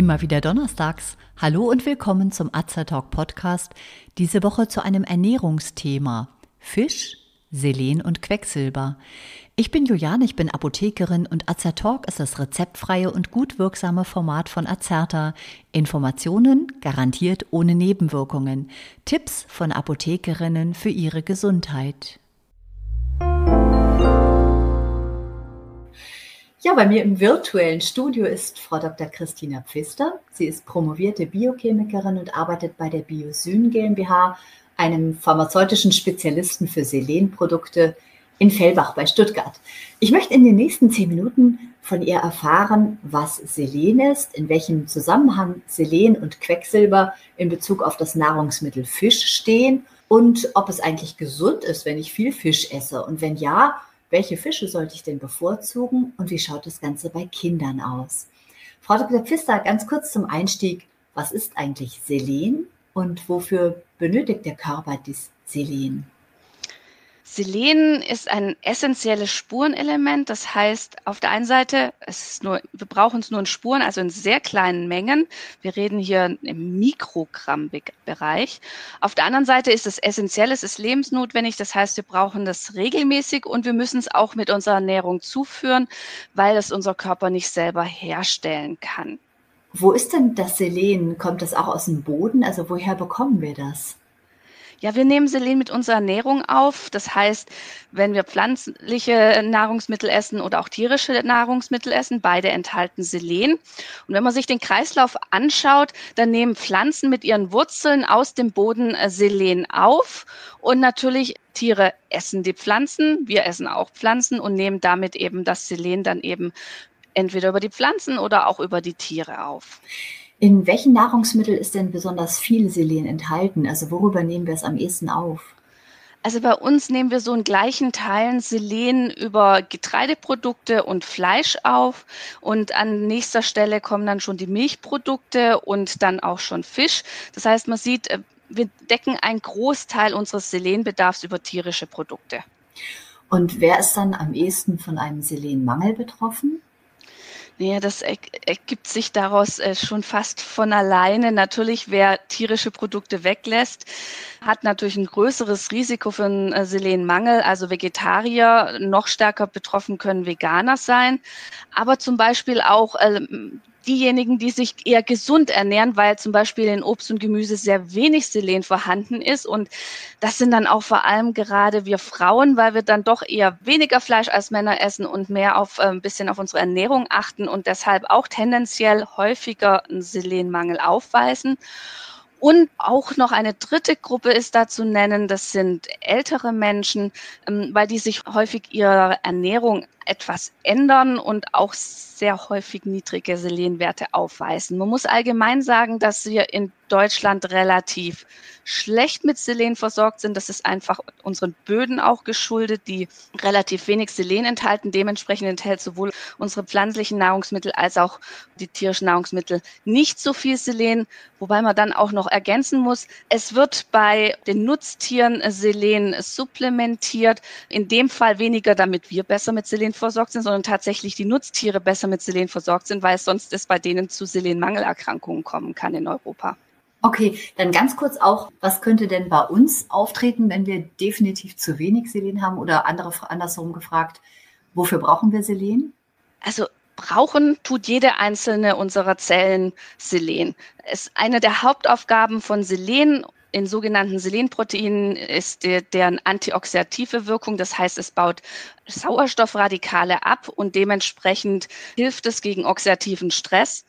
Immer wieder donnerstags. Hallo und willkommen zum Azertalk Podcast. Diese Woche zu einem Ernährungsthema. Fisch, Selen und Quecksilber. Ich bin Juliane, ich bin Apothekerin und Azertalk ist das rezeptfreie und gut wirksame Format von Azerta. Informationen garantiert ohne Nebenwirkungen. Tipps von Apothekerinnen für ihre Gesundheit. Ja, bei mir im virtuellen Studio ist Frau Dr. Christina Pfister. Sie ist promovierte Biochemikerin und arbeitet bei der Biosyn GmbH, einem pharmazeutischen Spezialisten für Selenprodukte in Fellbach bei Stuttgart. Ich möchte in den nächsten zehn Minuten von ihr erfahren, was Selen ist, in welchem Zusammenhang Selen und Quecksilber in Bezug auf das Nahrungsmittel Fisch stehen und ob es eigentlich gesund ist, wenn ich viel Fisch esse und wenn ja, welche Fische sollte ich denn bevorzugen und wie schaut das Ganze bei Kindern aus? Frau Dr. Pfister, ganz kurz zum Einstieg. Was ist eigentlich Selen und wofür benötigt der Körper das Selen? Selen ist ein essentielles Spurenelement. Das heißt, auf der einen Seite, nur, wir brauchen es nur in Spuren, also in sehr kleinen Mengen. Wir reden hier im Mikrogramm-Bereich. Auf der anderen Seite ist es essentiell, es ist lebensnotwendig. Das heißt, wir brauchen das regelmäßig und wir müssen es auch mit unserer Ernährung zuführen, weil es unser Körper nicht selber herstellen kann. Wo ist denn das Selen? Kommt das auch aus dem Boden? Also woher bekommen wir das? Ja, wir nehmen Selen mit unserer Ernährung auf. Das heißt, wenn wir pflanzliche Nahrungsmittel essen oder auch tierische Nahrungsmittel essen, beide enthalten Selen. Und wenn man sich den Kreislauf anschaut, dann nehmen Pflanzen mit ihren Wurzeln aus dem Boden äh, Selen auf. Und natürlich Tiere essen die Pflanzen, wir essen auch Pflanzen und nehmen damit eben das Selen dann eben entweder über die Pflanzen oder auch über die Tiere auf. In welchen Nahrungsmitteln ist denn besonders viel Selen enthalten? Also worüber nehmen wir es am ehesten auf? Also bei uns nehmen wir so in gleichen Teilen Selen über Getreideprodukte und Fleisch auf und an nächster Stelle kommen dann schon die Milchprodukte und dann auch schon Fisch. Das heißt, man sieht, äh, wir decken einen Großteil unseres Selenbedarfs über tierische Produkte. Und wer ist dann am ehesten von einem Selenmangel betroffen? Ja, das ergibt sich daraus äh, schon fast von alleine. Natürlich, wer tierische Produkte weglässt, hat natürlich ein größeres Risiko für einen äh, Selenmangel. Also Vegetarier noch stärker betroffen können Veganer sein. Aber zum Beispiel auch ähm, diejenigen, die sich eher gesund ernähren, weil zum Beispiel in Obst und Gemüse sehr wenig Selen vorhanden ist. Und das sind dann auch vor allem gerade wir Frauen, weil wir dann doch eher weniger Fleisch als Männer essen und mehr auf äh, ein bisschen auf unsere Ernährung achten und deshalb auch tendenziell häufiger einen Selenmangel aufweisen. Und auch noch eine dritte Gruppe ist da zu nennen, das sind ältere Menschen, ähm, weil die sich häufig ihre Ernährung etwas ändern und auch sehr häufig niedrige Selenwerte aufweisen. Man muss allgemein sagen, dass wir in Deutschland relativ schlecht mit Selen versorgt sind. Das ist einfach unseren Böden auch geschuldet, die relativ wenig Selen enthalten. Dementsprechend enthält sowohl unsere pflanzlichen Nahrungsmittel als auch die tierischen Nahrungsmittel nicht so viel Selen. Wobei man dann auch noch ergänzen muss, es wird bei den Nutztieren Selen supplementiert. In dem Fall weniger, damit wir besser mit Selen versorgt sind, sondern tatsächlich die Nutztiere besser mit Selen versorgt sind, weil es sonst es bei denen zu Selenmangelerkrankungen kommen kann in Europa. Okay, dann ganz kurz auch, was könnte denn bei uns auftreten, wenn wir definitiv zu wenig Selen haben oder andere andersherum gefragt, wofür brauchen wir Selen? Also brauchen tut jede einzelne unserer Zellen Selen. Es ist eine der Hauptaufgaben von Selen in sogenannten Selenproteinen ist der, deren antioxidative Wirkung. Das heißt, es baut Sauerstoffradikale ab und dementsprechend hilft es gegen oxidativen Stress.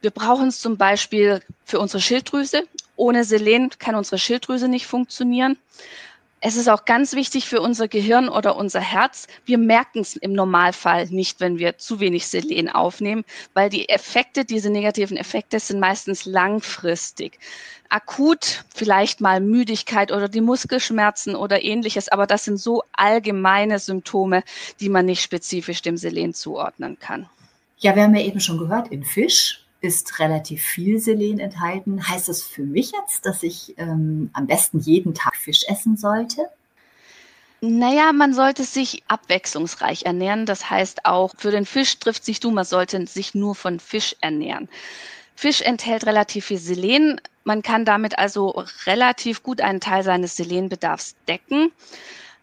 Wir brauchen es zum Beispiel für unsere Schilddrüse. Ohne Selen kann unsere Schilddrüse nicht funktionieren. Es ist auch ganz wichtig für unser Gehirn oder unser Herz. Wir merken es im Normalfall nicht, wenn wir zu wenig Selen aufnehmen, weil die Effekte, diese negativen Effekte sind meistens langfristig. Akut vielleicht mal Müdigkeit oder die Muskelschmerzen oder ähnliches, aber das sind so allgemeine Symptome, die man nicht spezifisch dem Selen zuordnen kann. Ja, wir haben ja eben schon gehört, in Fisch ist relativ viel Selen enthalten. Heißt das für mich jetzt, dass ich ähm, am besten jeden Tag Fisch essen sollte? Naja, man sollte sich abwechslungsreich ernähren. Das heißt auch, für den Fisch trifft sich du, man sollte sich nur von Fisch ernähren. Fisch enthält relativ viel Selen. Man kann damit also relativ gut einen Teil seines Selenbedarfs decken.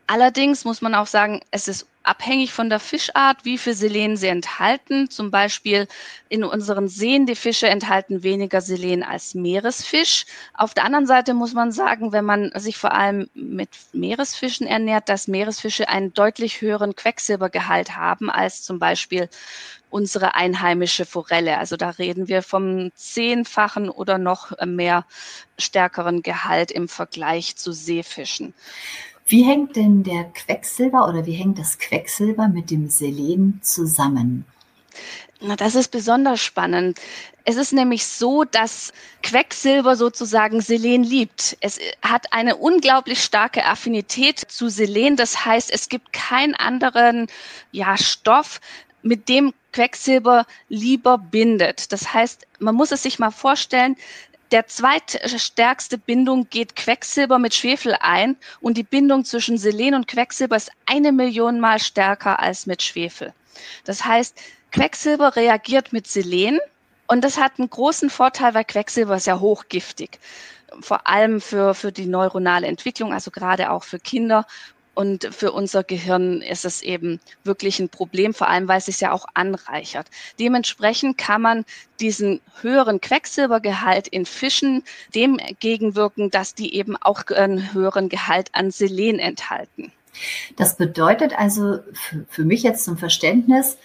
Allerdings muss man auch sagen, es ist abhängig von der Fischart, wie viel Selen sie enthalten. Zum Beispiel in unseren Seen, die Fische enthalten weniger Selen als Meeresfisch. Auf der anderen Seite muss man sagen, wenn man sich vor allem mit Meeresfischen ernährt, dass Meeresfische einen deutlich höheren Quecksilbergehalt haben als zum Beispiel unsere einheimische Forelle. Also da reden wir vom zehnfachen oder noch mehr stärkeren Gehalt im Vergleich zu Seefischen. Wie hängt denn der Quecksilber oder wie hängt das Quecksilber mit dem Selen zusammen? Na, das ist besonders spannend. Es ist nämlich so, dass Quecksilber sozusagen Selen liebt. Es hat eine unglaublich starke Affinität zu Selen. Das heißt, es gibt keinen anderen ja, Stoff, mit dem Quecksilber lieber bindet. Das heißt, man muss es sich mal vorstellen, der zweitstärkste Bindung geht Quecksilber mit Schwefel ein und die Bindung zwischen Selen und Quecksilber ist eine Million Mal stärker als mit Schwefel. Das heißt, Quecksilber reagiert mit Selen und das hat einen großen Vorteil, weil Quecksilber ist ja hochgiftig. Vor allem für, für die neuronale Entwicklung, also gerade auch für Kinder und für unser Gehirn ist es eben wirklich ein Problem, vor allem weil es sich ja auch anreichert. Dementsprechend kann man diesen höheren Quecksilbergehalt in Fischen dem gegenwirken, dass die eben auch einen höheren Gehalt an Selen enthalten. Das bedeutet also für, mich jetzt zum Verständnis,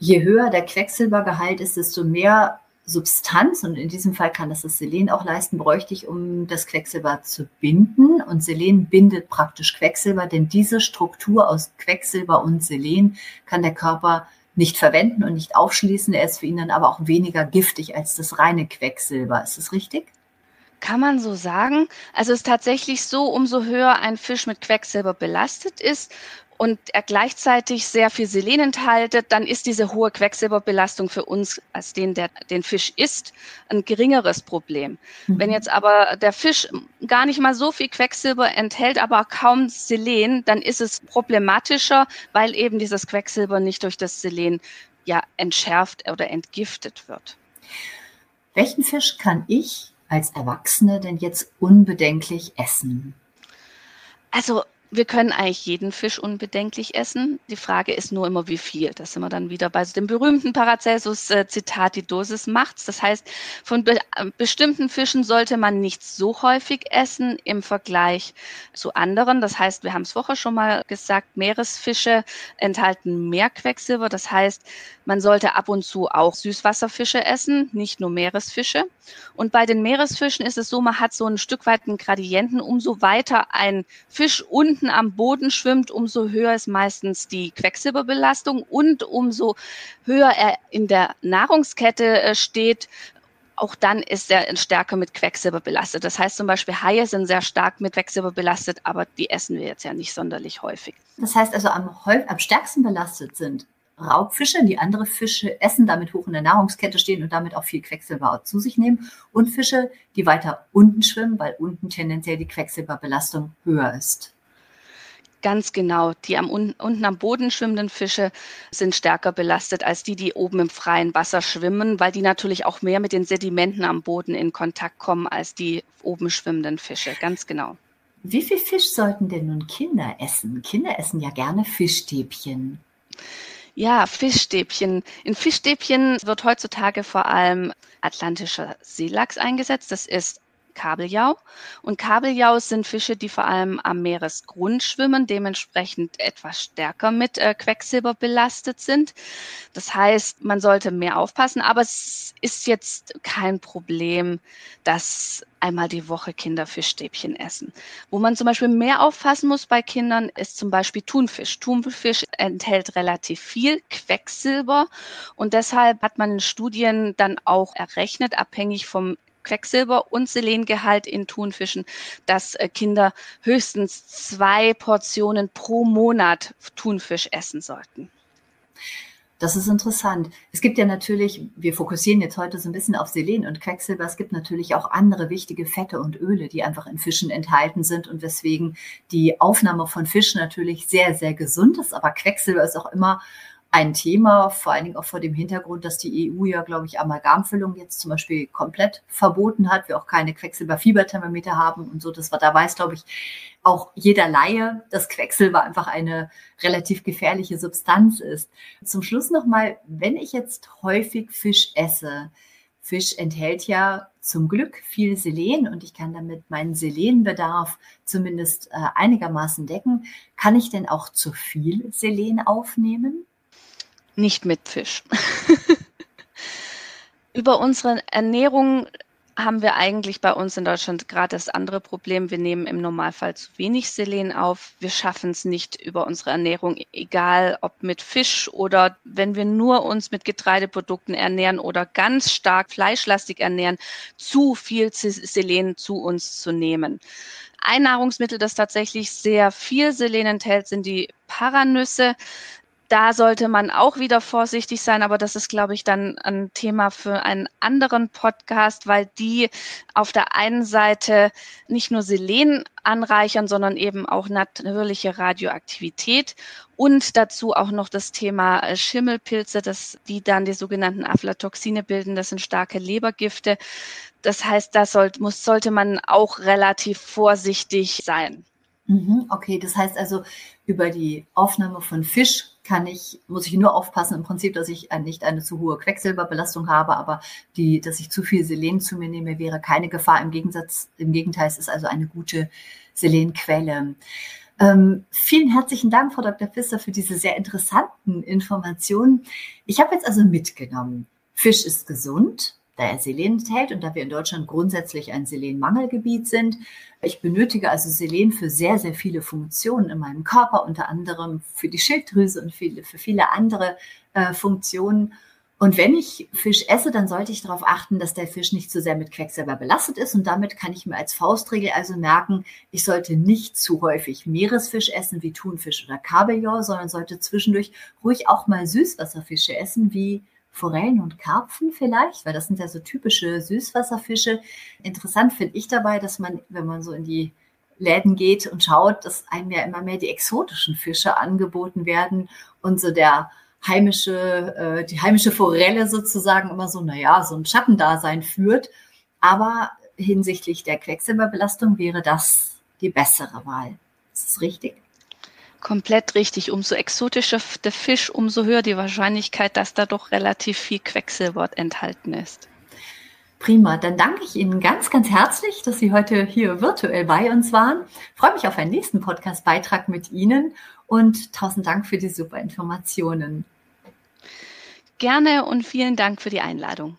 je höher der Quecksilbergehalt ist, desto mehr Substanz, und in diesem Fall kann das das Selen auch leisten, bräuchte ich, um das Quecksilber zu binden. Und Selen bindet praktisch Quecksilber, denn diese Struktur aus Quecksilber und Selen kann der Körper nicht verwenden und nicht aufschließen. Er ist für ihn dann aber auch weniger giftig als das reine Quecksilber. Ist das richtig? Kann man so sagen. Also es ist tatsächlich so, umso höher ein Fisch mit Quecksilber belastet ist, und er gleichzeitig sehr viel Selen enthaltet, dann ist diese hohe Quecksilberbelastung für uns, als den, der den Fisch isst, ein geringeres Problem. Mhm. Wenn jetzt aber der Fisch gar nicht mal so viel Quecksilber enthält, aber kaum Selen, dann ist es problematischer, weil eben dieses Quecksilber nicht durch das Selen ja entschärft oder entgiftet wird. Welchen Fisch kann ich als Erwachsene denn jetzt unbedenklich essen? Also wir können eigentlich jeden Fisch unbedenklich essen. Die Frage ist nur immer, wie viel. Da sind wir dann wieder bei dem berühmten Paracelsus-Zitat, die Dosis macht's. Das heißt, von be bestimmten Fischen sollte man nicht so häufig essen im Vergleich zu anderen. Das heißt, wir haben es vorher schon mal gesagt, Meeresfische enthalten mehr Quecksilber. Das heißt, man sollte ab und zu auch Süßwasserfische essen, nicht nur Meeresfische. Und bei den Meeresfischen ist es so, man hat so ein Stück weit einen Gradienten. Umso weiter ein Fisch unten am Boden schwimmt, umso höher ist meistens die Quecksilberbelastung und umso höher er in der Nahrungskette äh, steht, auch dann ist er stärker mit Quecksilber belastet. Das heißt zum Beispiel Haie sind sehr stark mit Quecksilber belastet, aber die essen wir jetzt ja nicht sonderlich häufig. Das heißt also am, am stärksten belastet sind Raubfische, die andere Fische essen, damit hoch in der Nahrungskette stehen und damit auch viel Quecksilber zu sich nehmen. Und Fische, die weiter unten schwimmen, weil unten tendenziell die Quecksilberbelastung höher ist. Ganz genau. Die am, unten am Boden schwimmenden Fische sind stärker belastet als die, die oben im freien Wasser schwimmen, weil die natürlich auch mehr mit den Sedimenten am Boden in Kontakt kommen als die oben schwimmenden Fische. Ganz genau. Wie viel Fisch sollten denn nun Kinder essen? Kinder essen ja gerne Fischstäbchen. Ja, Fischstäbchen. In Fischstäbchen wird heutzutage vor allem atlantischer Seelachs eingesetzt. Das ist Kabeljau. Und Kabeljau sind Fische, die vor allem am Meeresgrund schwimmen, dementsprechend etwas stärker mit äh, Quecksilber belastet sind. Das heißt, man sollte mehr aufpassen, aber es ist jetzt kein Problem, dass einmal die Woche Kinder Fischstäbchen essen. Wo man zum Beispiel mehr aufpassen muss bei Kindern, ist zum Beispiel Thunfisch. Thunfisch enthält relativ viel Quecksilber und deshalb hat man in Studien dann auch errechnet, abhängig vom Quecksilber und Selengehalt in Thunfischen, dass äh, Kinder höchstens zwei Portionen pro Monat Thunfisch essen sollten. Das ist interessant. Es gibt ja natürlich, wir fokussieren jetzt heute so ein bisschen auf Selen und Quecksilber. Es gibt natürlich auch andere wichtige Fette und Öle, die einfach in Fischen enthalten sind und weswegen die Aufnahme von Fisch natürlich sehr, sehr gesund ist. Aber Quecksilber ist auch immer ein Thema, vor allen Dingen auch vor dem Hintergrund, dass die EU ja, glaube ich, Amalgamfüllung jetzt zum Beispiel komplett verboten hat, wir auch keine Quecksilberfieberthermometer haben und so. Das war, da weiß, glaube ich, auch jeder Laie, dass Quecksilber einfach eine relativ gefährliche Substanz ist. Zum Schluss nochmal, wenn ich jetzt häufig Fisch esse, Fisch enthält ja zum Glück viel Selen und ich kann damit meinen Selenbedarf zumindest äh, einigermaßen decken. Kann ich denn auch zu viel Selen aufnehmen? Nicht mit Fisch. Über unsere Ernährung haben wir eigentlich bei uns in Deutschland gerade das andere Problem. Wir nehmen im Normalfall zu wenig Selen auf. Wir schaffen es nicht über unsere Ernährung, egal ob mit Fisch oder wenn wir nur uns mit Getreideprodukten ernähren oder ganz stark fleischlastig ernähren, zu viel Selen zu uns zu nehmen. Ein Nahrungsmittel, das tatsächlich sehr viel Selen enthält, sind die Paranüsse da sollte man auch wieder vorsichtig sein, aber das ist, glaube ich, dann ein Thema für einen anderen Podcast, weil die auf der einen Seite nicht nur Selen anreichern, sondern eben auch natürliche Radioaktivität und dazu auch noch das Thema äh, Schimmelpilze, dass die dann die sogenannten Aflatoxine bilden. Das sind starke Lebergifte. Das heißt, da sollte, muss, sollte man auch relativ vorsichtig sein. Mhm, okay, das heißt also, über die Aufnahme von Fisch kann ich, muss ich nur aufpassen im Prinzip, dass ich nicht eine zu hohe Quecksilberbelastung habe, aber die, dass ich zu viel Selen zu mir nehme, wäre keine Gefahr. Im Gegensatz, im Gegenteil, es ist also eine gute Selenquelle. Ähm, vielen herzlichen Dank, Frau Dr. Pfister, für diese sehr interessanten Informationen. Ich habe jetzt also mitgenommen, Fisch ist gesund, da er Selen enthält und da wir in Deutschland grundsätzlich ein Selenmangelgebiet sind. Ich benötige also Selen für sehr, sehr viele Funktionen in meinem Körper, unter anderem für die Schilddrüse und viele, für viele andere äh, Funktionen. Und wenn ich Fisch esse, dann sollte ich darauf achten, dass der Fisch nicht zu sehr mit Quecksilber belastet ist. Und damit kann ich mir als Faustregel also merken, ich sollte nicht zu häufig Meeresfisch essen wie Thunfisch oder Kabeljau, sondern sollte zwischendurch ruhig auch mal Süßwasserfische essen wie Forellen und Karpfen vielleicht, weil das sind ja so typische Süßwasserfische. Interessant finde ich dabei, dass man, wenn man so in die Läden geht und schaut, dass einem ja immer mehr die exotischen Fische angeboten werden und so der heimische, äh, die heimische Forelle sozusagen immer so, naja, so ein Schattendasein führt. Aber hinsichtlich der Quecksilberbelastung wäre das die bessere Wahl. Ist das richtig? Komplett richtig. Umso exotischer der Fisch, umso höher die Wahrscheinlichkeit, dass da doch relativ viel Quecksilber enthalten ist. Prima, dann danke ich Ihnen ganz, ganz herzlich, dass Sie heute hier virtuell bei uns waren. Ich freue mich auf einen nächsten Podcast-Beitrag mit Ihnen und tausend Dank für die super Informationen. Gerne und vielen Dank für die Einladung.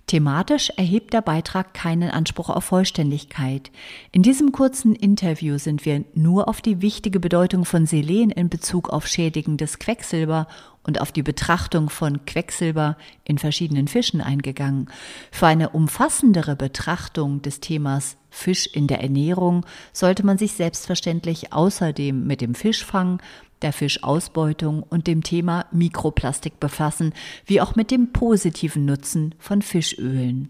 Thematisch erhebt der Beitrag keinen Anspruch auf Vollständigkeit. In diesem kurzen Interview sind wir nur auf die wichtige Bedeutung von Selen in Bezug auf schädigendes Quecksilber und auf die Betrachtung von Quecksilber in verschiedenen Fischen eingegangen. Für eine umfassendere Betrachtung des Themas Fisch in der Ernährung sollte man sich selbstverständlich außerdem mit dem Fischfang, der Fischausbeutung und dem Thema Mikroplastik befassen, wie auch mit dem positiven Nutzen von Fischölen.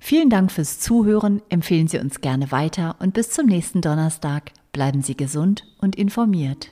Vielen Dank fürs Zuhören, empfehlen Sie uns gerne weiter und bis zum nächsten Donnerstag. Bleiben Sie gesund und informiert.